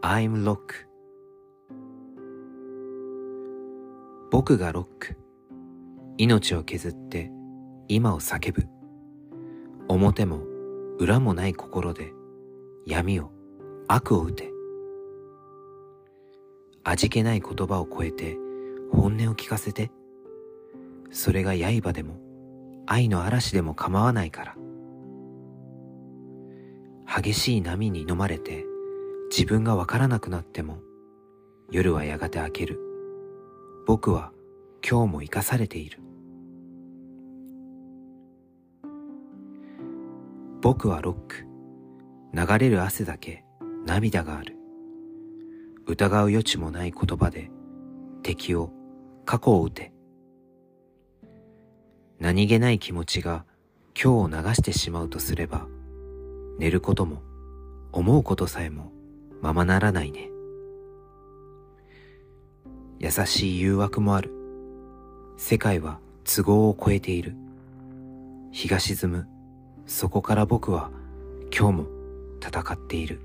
I'm Rock 僕がロック。命を削って今を叫ぶ。表も裏もない心で闇を悪を打て。味気ない言葉を超えて本音を聞かせて。それが刃でも愛の嵐でも構わないから。激しい波に飲まれて自分がわからなくなっても夜はやがて明ける。僕は今日も生かされている。僕はロック。流れる汗だけ涙がある。疑う余地もない言葉で敵を過去を打て。何気ない気持ちが今日を流してしまうとすれば寝ることも思うことさえもままならないね。優しい誘惑もある。世界は都合を超えている。日が沈む。そこから僕は今日も戦っている。